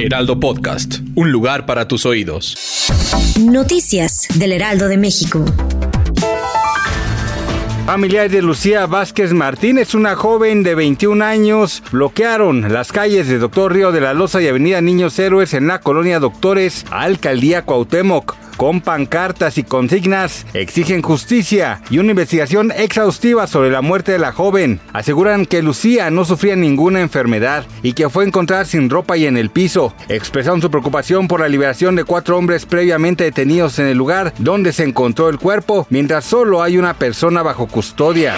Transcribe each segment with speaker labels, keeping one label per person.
Speaker 1: Heraldo Podcast, un lugar para tus oídos.
Speaker 2: Noticias del Heraldo de México.
Speaker 3: Familiares de Lucía Vázquez Martínez, una joven de 21 años, bloquearon las calles de Doctor Río de la Loza y Avenida Niños Héroes en la colonia Doctores, Alcaldía Cuauhtémoc con pancartas y consignas, exigen justicia y una investigación exhaustiva sobre la muerte de la joven. Aseguran que Lucía no sufría ninguna enfermedad y que fue encontrada sin ropa y en el piso. Expresaron su preocupación por la liberación de cuatro hombres previamente detenidos en el lugar donde se encontró el cuerpo, mientras solo hay una persona bajo custodia.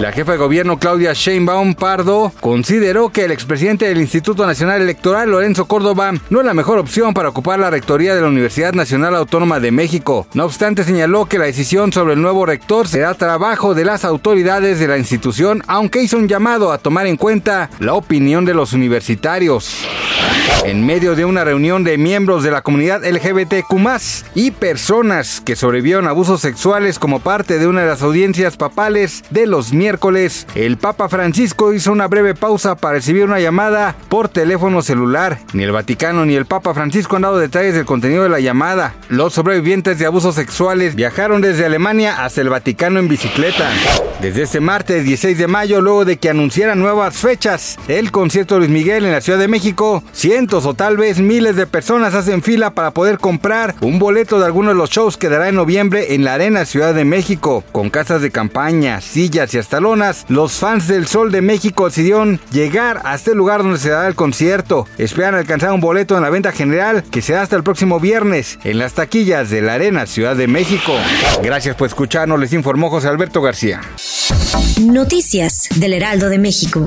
Speaker 3: La jefa de gobierno Claudia Sheinbaum Pardo consideró que el expresidente del Instituto Nacional Electoral, Lorenzo Córdoba, no es la mejor opción para ocupar la rectoría de la Universidad Nacional Autónoma de México. No obstante, señaló que la decisión sobre el nuevo rector será trabajo de las autoridades de la institución, aunque hizo un llamado a tomar en cuenta la opinión de los universitarios. En medio de una reunión de miembros de la comunidad LGBTQ y personas que sobrevivieron a abusos sexuales como parte de una de las audiencias papales de los miércoles, el Papa Francisco hizo una breve pausa para recibir una llamada por teléfono celular. Ni el Vaticano ni el Papa Francisco han dado detalles del contenido de la llamada. Los sobrevivientes de abusos sexuales viajaron desde Alemania hasta el Vaticano en bicicleta. Desde este martes 16 de mayo, luego de que anunciaran nuevas fechas, el concierto Luis Miguel en la Ciudad de México, cientos o tal vez miles de personas hacen fila para poder comprar un boleto de alguno de los shows que dará en noviembre en la Arena Ciudad de México. Con casas de campaña, sillas y hasta lonas, los fans del Sol de México decidieron llegar a este lugar donde se dará el concierto. Esperan alcanzar un boleto en la venta general que será hasta el próximo viernes en las taquillas de la Arena Ciudad de México. Gracias por escucharnos, les informó José Alberto García.
Speaker 2: Noticias del Heraldo de México.